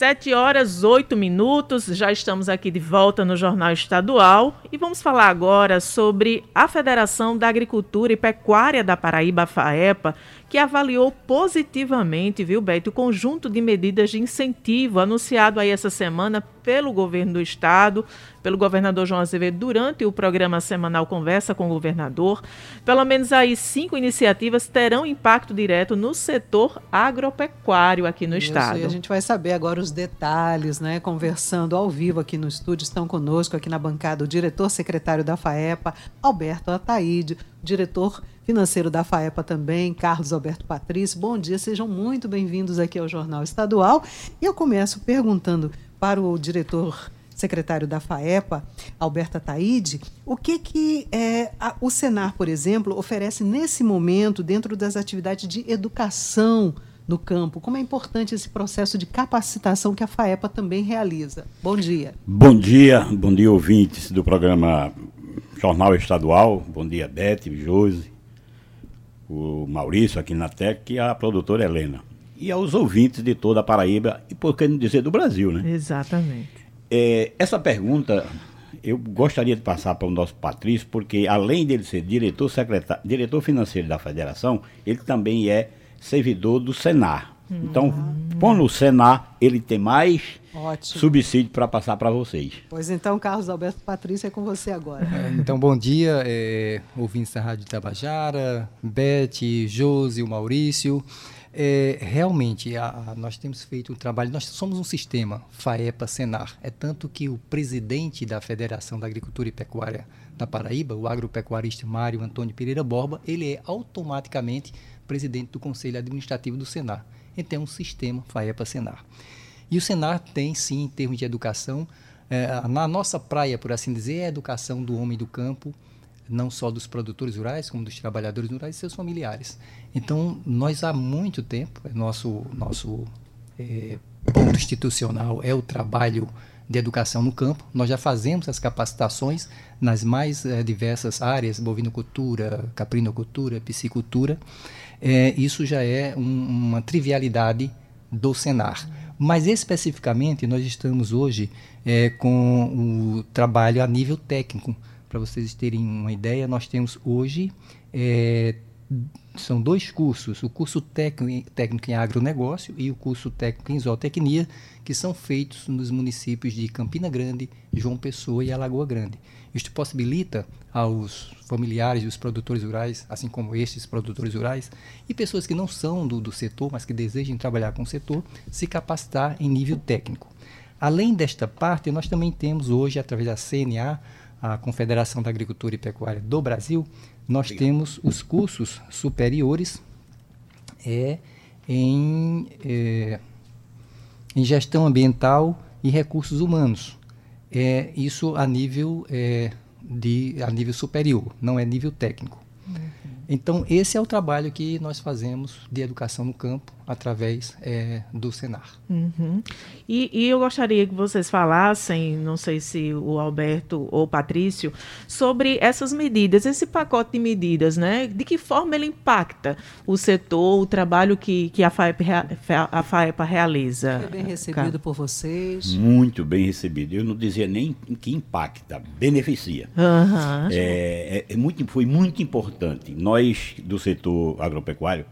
Sete horas, oito minutos, já estamos aqui de volta no Jornal Estadual e vamos falar agora sobre a Federação da Agricultura e Pecuária da Paraíba, FAEPA, que avaliou positivamente, viu, Beto, o conjunto de medidas de incentivo anunciado aí essa semana pelo governo do estado, pelo governador João Azevedo durante o programa semanal Conversa com o Governador. Pelo menos aí cinco iniciativas terão impacto direto no setor agropecuário aqui no Isso, estado. E a gente vai saber agora os detalhes, né? Conversando ao vivo aqui no estúdio, estão conosco aqui na bancada o diretor secretário da FAEPA, Alberto Ataíde, diretor financeiro da FAEPA também, Carlos Alberto Patrício. Bom dia, sejam muito bem-vindos aqui ao Jornal Estadual. E eu começo perguntando para o diretor secretário da FAEPA, Alberto Taide, o que, que é, a, o Senar, por exemplo, oferece nesse momento dentro das atividades de educação no campo? Como é importante esse processo de capacitação que a FAEPA também realiza? Bom dia. Bom dia, bom dia, ouvintes do programa Jornal Estadual. Bom dia, Beth, Josi, o Maurício aqui na TEC e a produtora Helena. E aos ouvintes de toda a Paraíba e por que não dizer do Brasil, né? Exatamente. É, essa pergunta eu gostaria de passar para o nosso Patrício, porque além dele ser diretor, secretário, diretor financeiro da federação, ele também é servidor do Senar. Hum. Então, com o Senar, ele tem mais Ótimo. subsídio para passar para vocês. Pois então, Carlos Alberto Patrício, é com você agora. É, então, bom dia, é, ouvintes da Rádio Tabajara, Beth, Josi, o Maurício. É, realmente, a, a, nós temos feito um trabalho, nós somos um sistema, FAEPA, Senar. É tanto que o presidente da Federação da Agricultura e Pecuária da Paraíba, o agropecuarista Mário Antônio Pereira Borba, ele é automaticamente presidente do Conselho Administrativo do Senar. Então, é um sistema FAEPA, Senar. E o Senar tem, sim, em termos de educação, é, na nossa praia, por assim dizer, é a educação do homem do campo, não só dos produtores rurais, como dos trabalhadores rurais e seus familiares. Então, nós há muito tempo, é nosso, nosso é, ponto institucional é o trabalho de educação no campo. Nós já fazemos as capacitações nas mais é, diversas áreas, bovinocultura, caprinocultura, piscicultura. É, isso já é um, uma trivialidade do Senar. Mas especificamente nós estamos hoje é, com o trabalho a nível técnico. Para vocês terem uma ideia, nós temos hoje é, são dois cursos, o curso técnico, em agronegócio e o curso técnico em zootecnia, que são feitos nos municípios de Campina Grande, João Pessoa e Alagoa Grande. Isto possibilita aos familiares dos produtores rurais, assim como estes produtores rurais, e pessoas que não são do, do setor, mas que desejem trabalhar com o setor, se capacitar em nível técnico. Além desta parte, nós também temos hoje, através da CNA, a Confederação da Agricultura e Pecuária do Brasil, nós temos os cursos superiores é, em, é, em gestão ambiental e recursos humanos é isso a nível é, de a nível superior, não é nível técnico. Uhum. Então esse é o trabalho que nós fazemos de educação no campo através é, do Senar. Uhum. E, e, eu gostaria que vocês falassem, não sei se o Alberto ou o Patrício, sobre essas medidas, esse pacote de medidas, né? De que forma ele impacta o setor, o trabalho que, que a, FAEPA, a FAEPA realiza? Foi bem recebido por vocês? Muito bem recebido. Eu não dizia nem que impacta, beneficia. Uhum. É, é, é muito, foi muito importante. Nós, do setor agropecuário,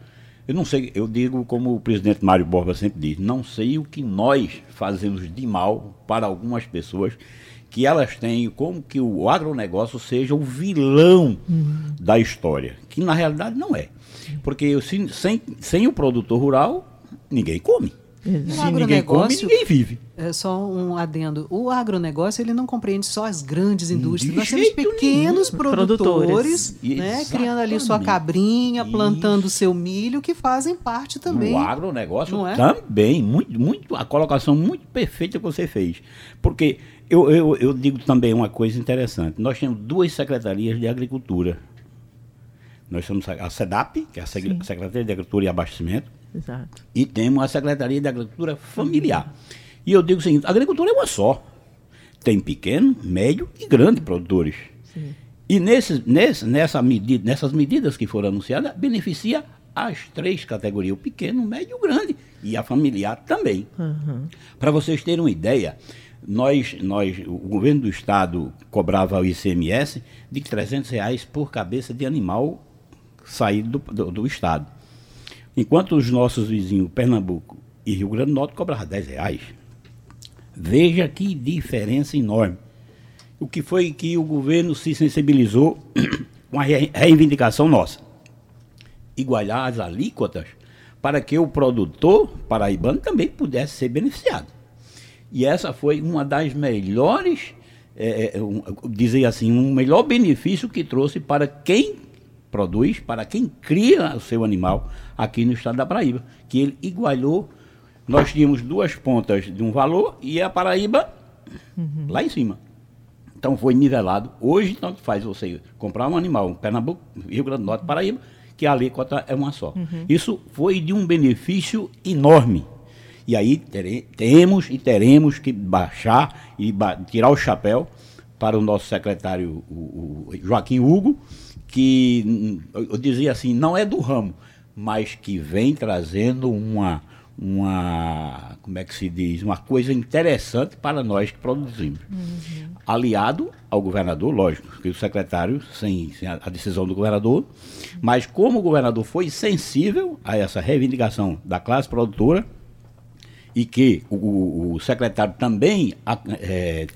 eu não sei, eu digo como o presidente Mário Borba sempre diz, não sei o que nós fazemos de mal para algumas pessoas que elas têm como que o agronegócio seja o vilão uhum. da história, que na realidade não é. Porque sem, sem o produtor rural, ninguém come. Se ninguém come, ninguém vive. É só um adendo. O agronegócio ele não compreende só as grandes indústrias. Nós temos pequenos produtores, produtores né, criando ali sua cabrinha, Isso. plantando seu milho, que fazem parte também. O agronegócio é? também. Muito, muito, a colocação muito perfeita que você fez. Porque eu, eu, eu digo também uma coisa interessante. Nós temos duas secretarias de agricultura. Nós temos a SEDAP, que é a Sim. Secretaria de Agricultura e Abastecimento, Exato. E temos a Secretaria de Agricultura Familiar. E eu digo o seguinte: a agricultura é uma só. Tem pequeno, médio e grande produtores. Sim. E nesse, nesse, nessa medida, nessas medidas que foram anunciadas, beneficia as três categorias, o pequeno, o médio e o grande, e a familiar também. Uhum. Para vocês terem uma ideia, nós, nós, o governo do estado cobrava o ICMS de 300 reais por cabeça de animal saído do, do, do estado. Enquanto os nossos vizinhos, Pernambuco e Rio Grande do Norte, cobravam 10 reais. Veja que diferença enorme. O que foi que o governo se sensibilizou com a reivindicação nossa? Igualar as alíquotas para que o produtor paraibano também pudesse ser beneficiado. E essa foi uma das melhores, é, um, dizer assim, um melhor benefício que trouxe para quem produz, para quem cria o seu animal aqui no estado da Paraíba, que ele igualou. Nós tínhamos duas pontas de um valor e a Paraíba uhum. lá em cima. Então foi nivelado. Hoje, tanto faz você comprar um animal, um Pernambuco, Rio Grande do Norte, Paraíba, que a alíquota é uma só. Uhum. Isso foi de um benefício enorme. E aí tere, temos e teremos que baixar e ba tirar o chapéu para o nosso secretário o, o Joaquim Hugo, que eu dizia assim, não é do ramo, mas que vem trazendo uma, uma como é que se diz, uma coisa interessante para nós que produzimos. Uhum. Aliado ao governador, lógico, que o secretário, sem, sem a, decisão do governador, mas como o governador foi sensível a essa reivindicação da classe produtora, e que o, o secretário também é,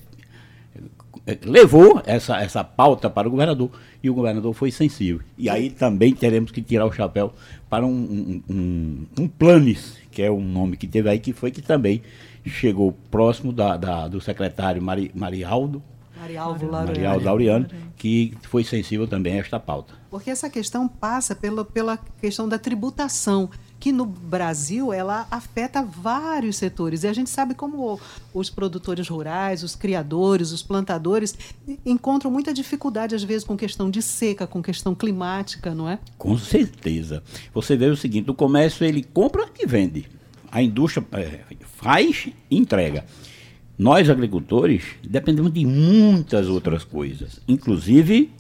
levou essa, essa pauta para o governador e o governador foi sensível. E aí também teremos que tirar o chapéu para um, um, um, planes, que é um nome que teve aí, que foi que também chegou próximo da, da do secretário Mari, Marialdo. Marialdo Laureano, que foi sensível também a esta pauta. Porque essa questão passa pela, pela questão da tributação que no Brasil ela afeta vários setores. E a gente sabe como os produtores rurais, os criadores, os plantadores encontram muita dificuldade, às vezes, com questão de seca, com questão climática, não é? Com certeza. Você vê o seguinte: o comércio ele compra e vende. A indústria é, faz e entrega. Nós, agricultores, dependemos de muitas outras coisas, inclusive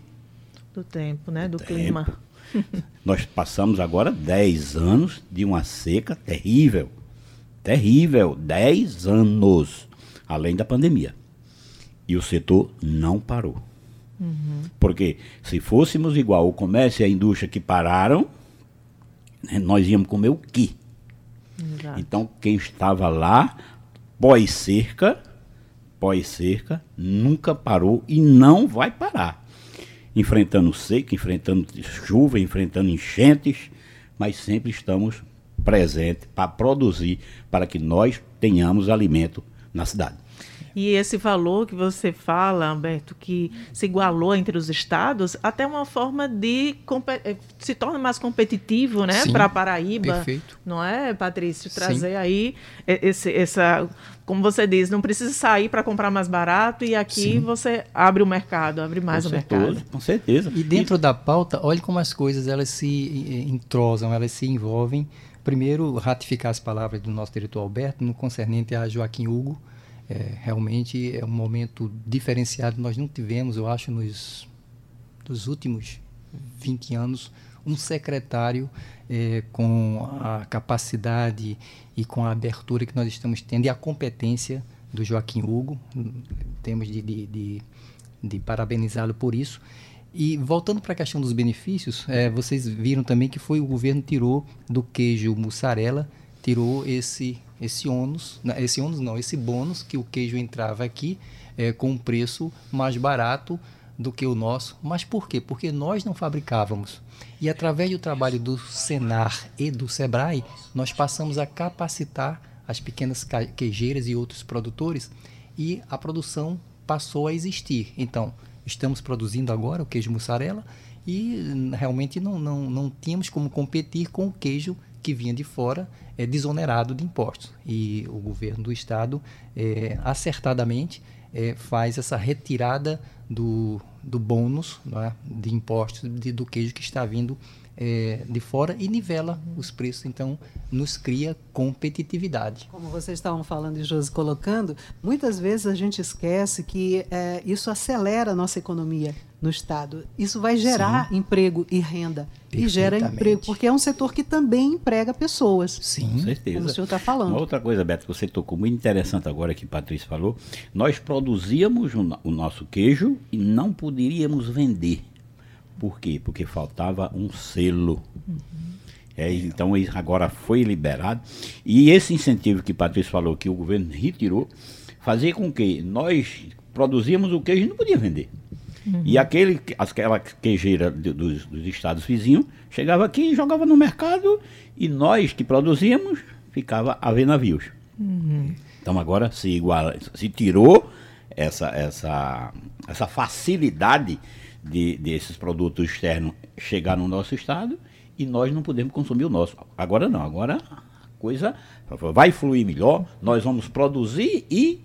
do tempo, né? Do, do clima. Nós passamos agora 10 anos de uma seca terrível. Terrível. 10 anos. Além da pandemia. E o setor não parou. Uhum. Porque se fôssemos igual o comércio e a indústria que pararam, né, nós íamos comer o quê? Exato. Então, quem estava lá, pós-cerca, pós-cerca, nunca parou e não vai parar enfrentando seca, enfrentando chuva, enfrentando enchentes, mas sempre estamos presentes para produzir, para que nós tenhamos alimento na cidade. E esse valor que você fala, Alberto, que se igualou entre os estados, até uma forma de eh, se torna mais competitivo, né, para Paraíba, perfeito. não é, Patrício, trazer Sim. aí esse, essa, como você diz, não precisa sair para comprar mais barato e aqui Sim. você abre o mercado, abre mais com o certeza, mercado. Com certeza. E dentro e... da pauta, olhe como as coisas elas se entrosam, elas se envolvem. Primeiro, ratificar as palavras do nosso diretor Alberto no concernente a Joaquim Hugo é, realmente é um momento diferenciado. Nós não tivemos, eu acho, nos, nos últimos 20 anos, um secretário é, com a capacidade e com a abertura que nós estamos tendo e a competência do Joaquim Hugo. Temos de, de, de, de parabenizá-lo por isso. E voltando para a questão dos benefícios, é, vocês viram também que foi o governo tirou do queijo mussarela, tirou esse esse ônus, esse ônus não, esse bônus que o queijo entrava aqui é, com um preço mais barato do que o nosso. Mas por quê? Porque nós não fabricávamos. E através do trabalho do Senar e do Sebrae, nós passamos a capacitar as pequenas queijeiras e outros produtores e a produção passou a existir. Então, estamos produzindo agora o queijo mussarela e realmente não, não, não tínhamos como competir com o queijo que vinha de fora é desonerado de impostos. E o governo do estado, é, acertadamente, é, faz essa retirada do, do bônus é, de impostos de, do queijo que está vindo é, de fora e nivela os preços. Então, nos cria competitividade. Como vocês estavam falando e Josi colocando, muitas vezes a gente esquece que é, isso acelera a nossa economia no Estado. Isso vai gerar Sim. emprego e renda. E gera emprego, porque é um setor que também emprega pessoas. Sim, com certeza. Como o senhor está falando. Uma outra coisa, Beto, que você tocou muito interessante agora que Patrícia falou, nós produzíamos o nosso queijo e não poderíamos vender. Por quê? Porque faltava um selo. Uhum. É, então agora foi liberado. E esse incentivo que Patrícia falou que o governo retirou, fazia com que nós produzíamos o queijo e não podia vender. Uhum. E aquele, aquela queijeira dos, dos, estados vizinhos chegava aqui e jogava no mercado e nós que produzíamos ficava a ver navios. Uhum. Então agora se igual, se tirou essa, essa, essa facilidade de, desses produtos externos chegar no nosso estado e nós não podemos consumir o nosso. Agora não, agora a coisa vai fluir melhor, nós vamos produzir e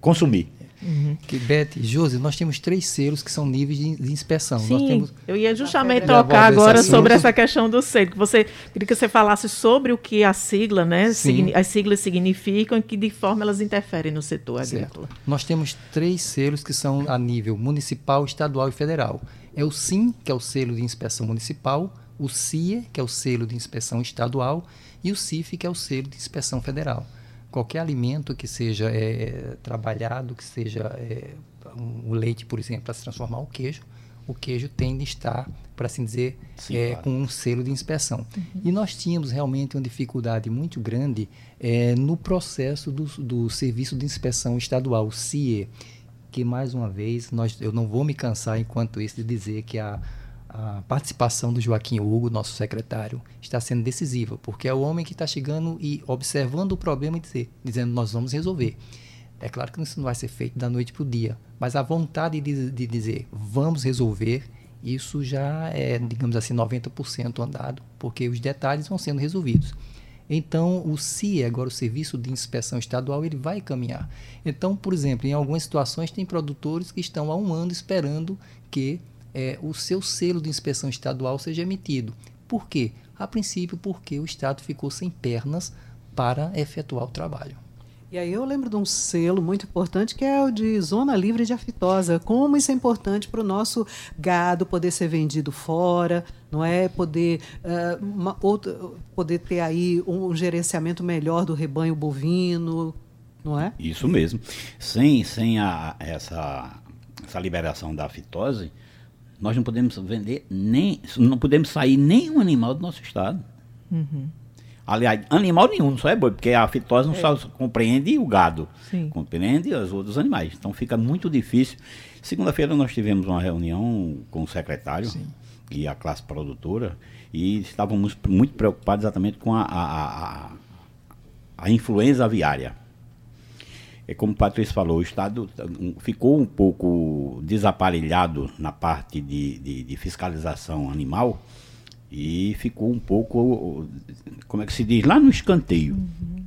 consumir. Uhum. Que Beth, Josi, nós temos três selos que são níveis de, de inspeção. Sim, temos... eu ia justamente tocar agora sobre essa questão do selo. Que você queria que você falasse sobre o que a sigla, né? Signi as siglas significam e que de forma elas interferem no setor agrícola. Nós temos três selos que são a nível municipal, estadual e federal. É o SIM, que é o selo de inspeção municipal, o CIE, que é o selo de inspeção estadual, e o CIF, que é o selo de inspeção federal qualquer alimento que seja é, trabalhado, que seja é, um, o leite, por exemplo, para se transformar o queijo, o queijo tem de estar, para assim dizer, Sim, é, claro. com um selo de inspeção. Uhum. E nós tínhamos realmente uma dificuldade muito grande é, no processo do, do Serviço de Inspeção Estadual, CIE, que mais uma vez, nós, eu não vou me cansar enquanto isso de dizer que a a participação do Joaquim Hugo, nosso secretário, está sendo decisiva, porque é o homem que está chegando e observando o problema e dizer, dizendo nós vamos resolver. É claro que isso não vai ser feito da noite para o dia, mas a vontade de, de dizer vamos resolver, isso já é, digamos assim, 90% andado, porque os detalhes vão sendo resolvidos. Então, o CIE, agora o Serviço de Inspeção Estadual, ele vai caminhar. Então, por exemplo, em algumas situações tem produtores que estão há um ano esperando que é, o seu selo de inspeção estadual seja emitido. Por quê? A princípio, porque o Estado ficou sem pernas para efetuar o trabalho. E aí eu lembro de um selo muito importante que é o de zona livre de aftosa. Como isso é importante para o nosso gado poder ser vendido fora, não é? Poder, uh, uma, outro, poder ter aí um gerenciamento melhor do rebanho bovino, não é? Isso mesmo. Sem, sem a, essa, essa liberação da fitose, nós não podemos vender nem. Não podemos sair nenhum animal do nosso estado. Uhum. Aliás, animal nenhum, só é boi, porque a fitose não é. só compreende o gado, Sim. compreende os outros animais. Então fica muito difícil. Segunda-feira nós tivemos uma reunião com o secretário Sim. e a classe produtora e estávamos muito preocupados exatamente com a, a, a, a influenza aviária é como o Patrício falou, o Estado ficou um pouco desaparelhado na parte de, de, de, fiscalização animal e ficou um pouco, como é que se diz, lá no escanteio. Uhum.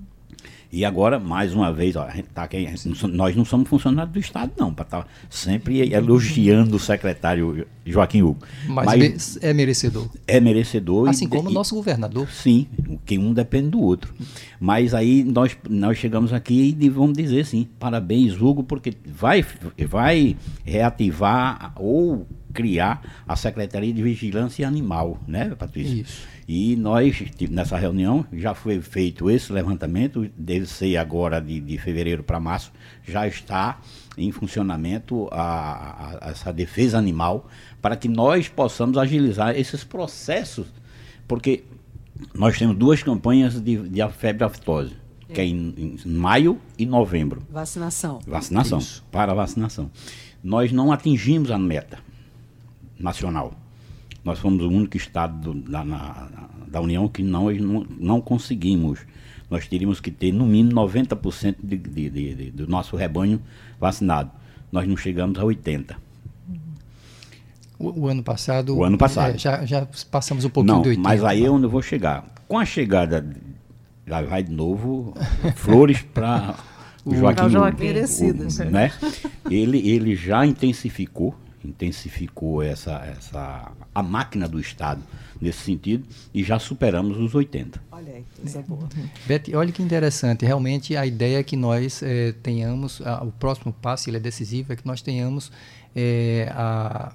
E agora, mais uma vez, ó, tá aqui, nós não somos funcionários do Estado, não, para estar tá sempre elogiando o secretário Joaquim Hugo. Mas, Mas é merecedor. É merecedor. Assim e, como o nosso governador. Sim, que um depende do outro. Mas aí nós, nós chegamos aqui e vamos dizer sim, parabéns, Hugo, porque vai, vai reativar ou criar a Secretaria de Vigilância Animal, né, Patrícia? Isso. E nós, nessa reunião, já foi feito esse levantamento, deve ser agora de, de fevereiro para março, já está em funcionamento a, a, essa defesa animal, para que nós possamos agilizar esses processos, porque nós temos duas campanhas de, de febre aftosa, é. que é em, em, maio e novembro. Vacinação. Vacinação, Isso. para vacinação. Nós não atingimos a meta nacional. Nós fomos o único estado do, da, na, da União que não, não, não conseguimos. Nós teríamos que ter no mínimo 90% de, de, de, de, do nosso rebanho vacinado. Nós não chegamos a 80%. O, o ano passado. O ano passado. É, já, já passamos um pouquinho não, do 80. Mas aí é onde eu vou chegar. Com a chegada, lá vai de novo, flores para o Joaquim. Joaquim. Merecidas. Né? Ele, ele já intensificou intensificou essa, essa a máquina do Estado nesse sentido e já superamos os 80. Olha aí, coisa boa. Beth, olha que interessante. Realmente a ideia é que nós eh, tenhamos, a, o próximo passo, ele é decisivo, é que nós tenhamos eh, a,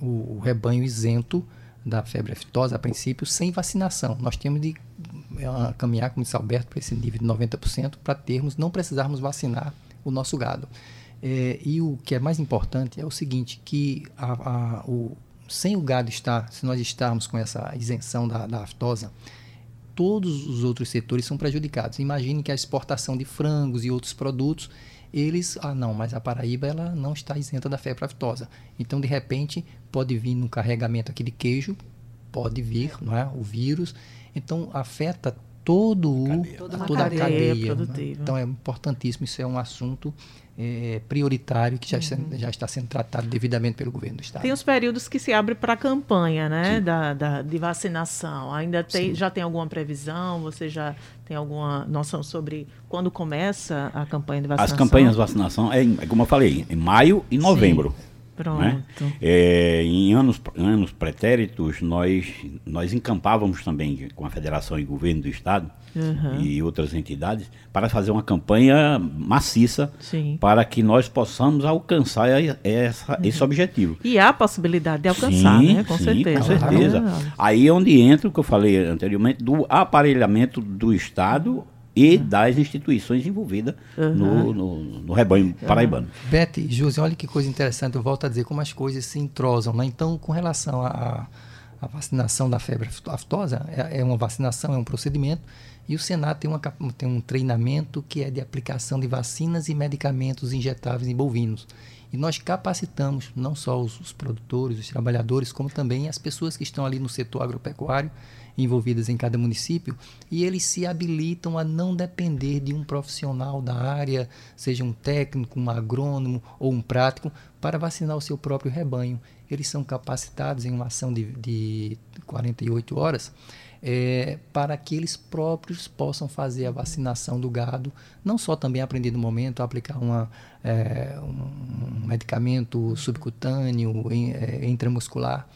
o, o, rebanho isento da febre aftosa, a princípio, sem vacinação. Nós temos de eh, caminhar, como disse Alberto, para esse nível de 90% para termos, não precisarmos vacinar o nosso gado. É, e o que é mais importante é o seguinte, que a, a, o, sem o gado estar, se nós estarmos com essa isenção da, da aftosa, todos os outros setores são prejudicados. Imagine que a exportação de frangos e outros produtos, eles, ah não, mas a Paraíba ela não está isenta da febre aftosa. Então, de repente, pode vir no carregamento aqui de queijo, pode vir, não é, o vírus. Então, afeta todo o, cadeia. toda, toda a cadeia. Né? Então, é importantíssimo, isso é um assunto é, prioritário que já, uhum. já, está sendo tratado devidamente pelo governo do Estado. Tem os períodos que se abre para a campanha né, da, da, de vacinação. Ainda tem, já tem alguma previsão? Você já tem alguma noção sobre quando começa a campanha de vacinação? As campanhas de vacinação, é, é como eu falei, em maio e novembro. Sim. Pronto. Né? É, em anos, anos pretéritos, nós, nós encampávamos também com a Federação e Governo do Estado uhum. e outras entidades para fazer uma campanha maciça Sim. para que nós possamos alcançar essa, uhum. esse objetivo. E há a possibilidade de alcançar, sim, né? Com sim, certeza. Com certeza. Aí é onde entra o que eu falei anteriormente do aparelhamento do Estado e das instituições envolvidas uhum. no, no, no, rebanho paraibano. Uhum. Beth, José, olha que coisa interessante, eu volto a dizer como as coisas se entrosam. Né? Então, com relação à vacinação da febre aftosa, é, é, uma vacinação, é um procedimento, e o Senado tem, uma, tem um treinamento que é de aplicação de vacinas e medicamentos injetáveis em bovinos. E nós capacitamos não só os, os produtores, os trabalhadores, como também as pessoas que estão ali no setor agropecuário envolvidas em cada município, e eles se habilitam a não depender de um profissional da área, seja um técnico, um agrônomo ou um prático, para vacinar o seu próprio rebanho. Eles são capacitados em uma ação de, de 48 horas é, para que eles próprios possam fazer a vacinação do gado, não só também aprender no momento a aplicar uma, é, um medicamento subcutâneo, é, intramuscular.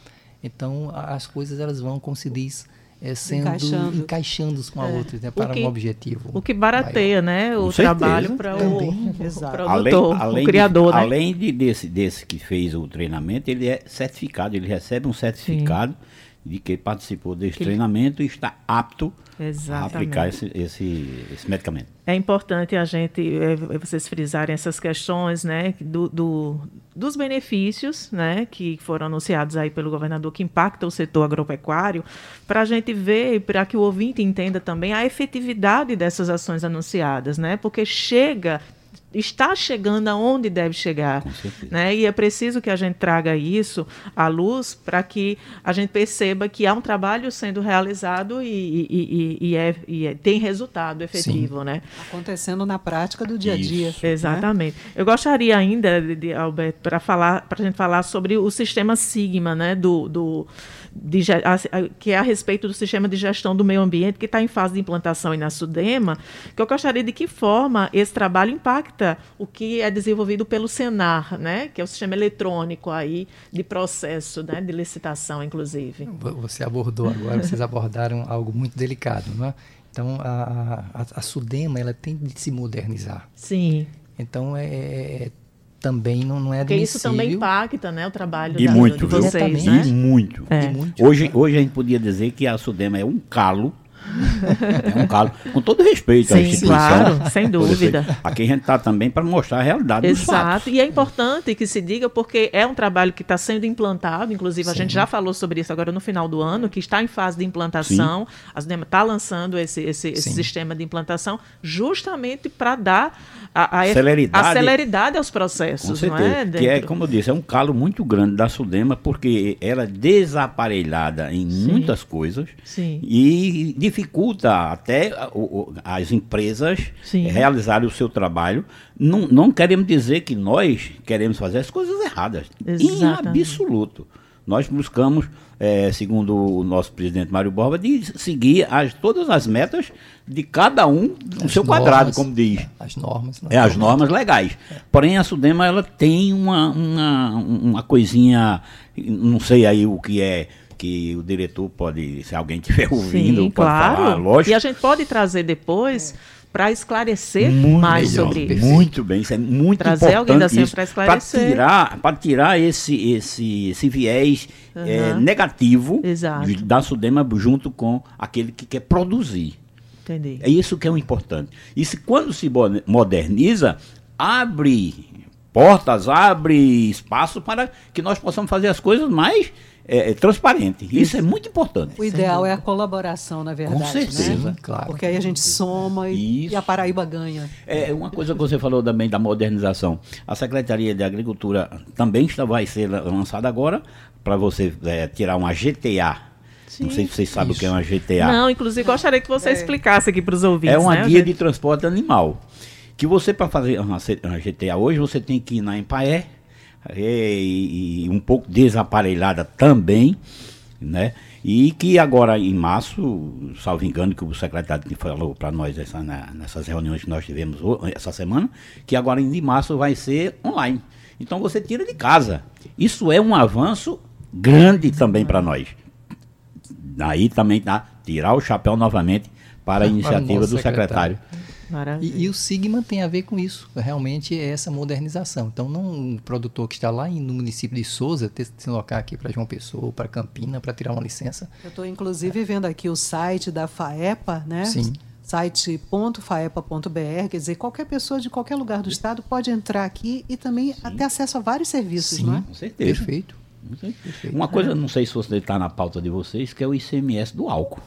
Então, as coisas elas vão, como se diz, é, sendo encaixando, encaixando com a é. outra, né, para que, um objetivo. O que barateia, né, o trabalho para o, o, produtor, além, além o criador, de, né? Além de, desse, desse que fez o treinamento, ele é certificado, ele recebe um certificado Sim de que participou desse que treinamento e está apto Exatamente. a aplicar esse, esse, esse, medicamento. É importante a gente, é, é, vocês frisarem essas questões, né, do, do, dos benefícios, né, que foram anunciados aí pelo governador, que impactam o setor agropecuário, para a gente ver e para que o ouvinte entenda também a efetividade dessas ações anunciadas, né, porque chega está chegando aonde deve chegar. Né? E é preciso que a gente traga isso à luz para que a gente perceba que há um trabalho sendo realizado e, e, e, e é, é, tem resultado efetivo. Né? Acontecendo na prática do dia a dia. Isso. Né? Exatamente. Eu gostaria ainda, de, de Alberto, para falar, para a gente falar sobre o sistema Sigma, né? do, do de, a, que é a respeito do sistema de gestão do meio ambiente, que está em fase de implantação na SUDEMA, que eu gostaria de que forma esse trabalho impacta o que é desenvolvido pelo Senar, né, que é o sistema eletrônico aí de processo, né, de licitação, inclusive. Você abordou agora, vocês abordaram algo muito delicado, não é? Então, a, a, a Sudema ela tem de se modernizar. Sim. Então, é, é também não, não é Porque isso também impacta né, o trabalho e da, muito, de vocês. Né? E muito. É. E muito. Hoje, hoje a gente podia dizer que a Sudema é um calo é um calo. Com todo respeito Sim, à instituição. Claro, sem dúvida. Aqui a gente está também para mostrar a realidade Exato. E é importante que se diga, porque é um trabalho que está sendo implantado, inclusive Sim. a gente já falou sobre isso agora no final do ano, que está em fase de implantação. Sim. A SUDEMA está lançando esse, esse, esse sistema de implantação justamente para dar a, a, celeridade, a celeridade aos processos. Certeza. Não é? Que é, como eu disse, é um calo muito grande da Sudema, porque ela é desaparelhada em muitas coisas e dificulta até as empresas Sim. realizarem o seu trabalho. Não, não queremos dizer que nós queremos fazer as coisas erradas. Exatamente. Em absoluto. nós buscamos, é, segundo o nosso presidente Mário Borba, de seguir as, todas as metas de cada um no As seu normas, quadrado, como diz. As normas. É, as normas legais. Porém, a Sudema, ela tem uma, uma, uma coisinha, não sei aí o que é, que o diretor pode, se alguém estiver ouvindo, Sim, pode claro. falar, lógico. E a gente pode trazer depois para esclarecer Muito mais melhor, sobre isso. Muito bem, isso é muito Trazer importante. alguém da ciência pra esclarecer. tirar, pra tirar esse, esse, esse viés é, Aham. negativo Exato. da Sudema junto com aquele que quer produzir. Entendi. É isso que é o importante. E se quando se moderniza, abre portas, abre espaço para que nós possamos fazer as coisas mais é, é, transparentes. Isso é muito importante. O ideal é a colaboração, na verdade. certeza. Né? Claro. Porque aí a gente soma e, Isso. e a Paraíba ganha. É uma coisa que você falou também da modernização. A Secretaria de Agricultura também está, vai ser lançada agora para você é, tirar uma GTA. Não sei se vocês sabem o que é uma GTA. Não, inclusive gostaria que você explicasse aqui para os ouvintes. É uma né, guia gente? de transporte animal. Que você, para fazer uma, uma GTA hoje, você tem que ir na Empaé, e, e um pouco desaparelhada também, né? E que agora em março, salvo engano, que o secretário que falou para nós essa, na- nessas reuniões que nós tivemos essa semana, que agora em março vai ser online. Então você tira de casa. Isso é um avanço grande também para nós. Daí também tá tirar o chapéu novamente para a iniciativa do secretário. Maravilha. E, e o Sigma tem a ver com isso, realmente é essa modernização. Então, não um produtor que está lá em- no município de Souza ter que se deslocar aqui para João Pessoa, para Campina, para tirar uma licença. Eu estou, inclusive, vendo aqui o site da FAEPA, né? Sim. site.faepa.br, quer dizer, qualquer pessoa de qualquer lugar do estado pode entrar aqui e também ter acesso a vários serviços, Sim. não é? Com certeza. Perfeito. Perfeito. Uma coisa, não sei se você está na pauta de vocês, que é o ICMS do álcool.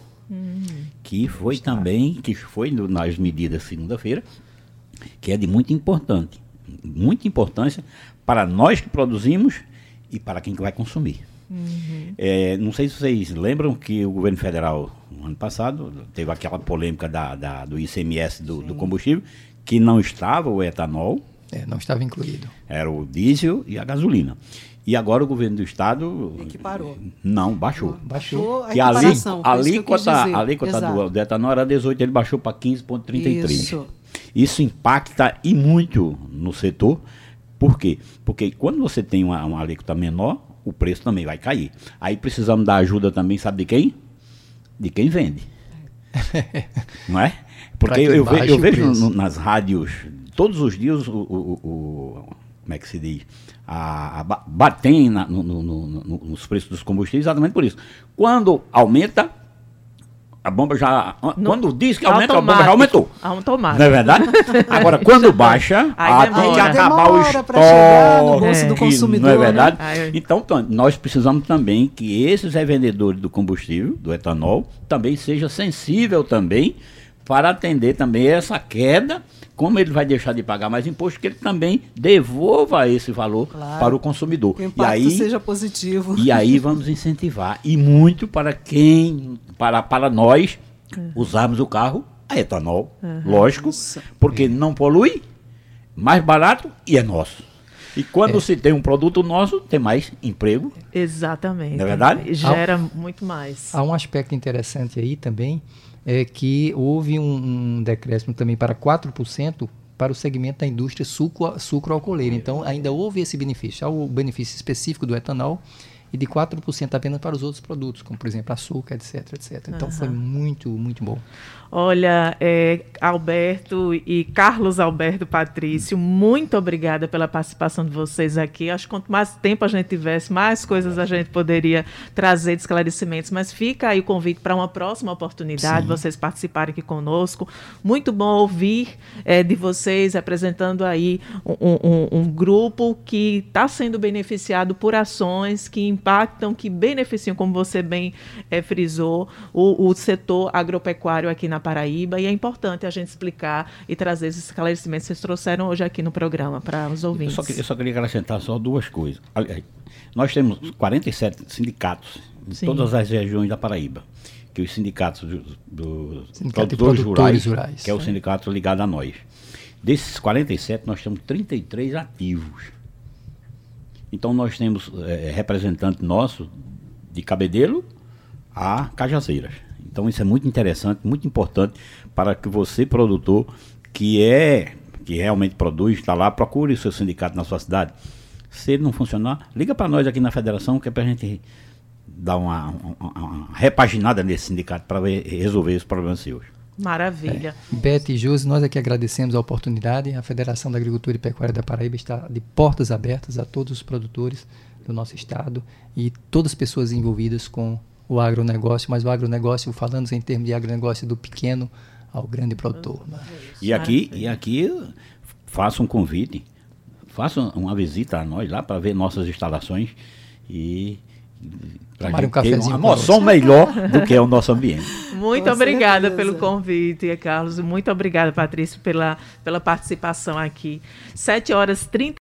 Que foi também, que foi no- nas medidas segunda-feira, que é de muito importante, muita importância para nós que produzimos e para quem que vai consumir. É, não sei se vocês lembram que o governo federal, no ano passado, teve aquela polêmica da, da- do ICMS do, do combustível, que não estava o etanol, É, não estava incluído. era o diesel e a gasolina. E agora o governo do estado Equiparou. não baixou. Baixou. a Que a que alíquota, a alíquota do, etanol era 18, ele baixou para 15,33. Isso. Isso impacta e muito no setor. Por quê? Porque quando você tem uma, uma alíquota menor, o preço também vai cair. Aí precisamos da ajuda também, sabe de quem? De quem vende. Não é? Porque que eu, ve- eu vejo no- nas rádios, todos os dias, o- o- o- como é que se diz? A, a, ba- batem na- no- no- no- no- nos preços dos combustíveis exatamente por isso. Quando aumenta, a bomba já. No- quando diz que aumenta, a bomba já Automático. aumentou. Automático. Não é verdade? Agora, quando baixa, Aí ah, tem que demora. acabar o estoque. pra chegar no bolso do consumidor, Não é né? verdade? Aí- Então, nós precisamos também que esses revendedores do combustível, do etanol, também seja sensível também para atender também essa queda. Como ele vai deixar de pagar mais imposto, que ele também devolva esse valor Claro. para o consumidor. Que o E aí, seja positivo. e aí vamos incentivar. E muito para quem, para, para nós, usarmos o carro a etanol, lógico, porque não polui, mais barato e é nosso. E quando se tem um produto nosso, tem mais emprego. Exatamente. Não é verdade? Gera muito mais. Há um aspecto interessante aí também, é que houve um, um decréscimo também para 4% para o segmento da indústria sucro- sucroalcooleira. Então, ainda houve esse benefício. Há o benefício específico do etanol e de 4% apenas para os outros produtos, como, por exemplo, açúcar, etc, etc. Então, foi muito, muito bom. Olha, é, Alberto e Carlos Alberto Patrício, muito obrigada pela participação de vocês aqui. Acho que quanto mais tempo a gente tivesse, mais coisas a gente poderia trazer de esclarecimentos. Mas fica aí o convite para uma próxima oportunidade, vocês participarem aqui conosco. Muito bom ouvir é, de vocês apresentando aí um, um- um grupo que está sendo beneficiado por ações que impactam, que beneficiam, como você bem é, frisou, o, o setor agropecuário aqui na Paraíba. E é importante a gente explicar e trazer esses esclarecimentos que vocês trouxeram hoje aqui no programa para os Eu ouvintes. só, que- eu só queria acrescentar só duas coisas. Nós temos 47 sindicatos em Sim. todas as regiões da Paraíba. Que os sindicatos do, do Sindicato produtores, produtores rurais, rurais, que é o né? sindicato ligado a nós. Desses 47, nós temos 33 ativos. Então nós temos é, representante nosso de Cabedelo a Cajazeiras. Então isso é muito interessante, muito importante para que você, produtor, que é que realmente produz, está lá, procure o seu sindicato na sua cidade. Se ele não funcionar, liga para nós aqui na federação, que é para a gente dar uma, uma, uma, repaginada nesse sindicato para resolver os problemas seus. Maravilha. É. Beth e Josi, nós aqui agradecemos a oportunidade. A Federação da Agricultura e Pecuária da Paraíba está de portas abertas a todos os produtores do nosso estado e todas as pessoas envolvidas com o agronegócio, mas o agronegócio, falando em termos de agronegócio do pequeno ao grande produtor. E aqui, e aqui faça um convite, faça uma visita a nós lá para ver nossas instalações e para um uma noção melhor do que é o nosso ambiente. Muito Com obrigada certeza. pelo convite, Carlos. Muito obrigada, Patrícia, pela, pela participação aqui. 7 horas 30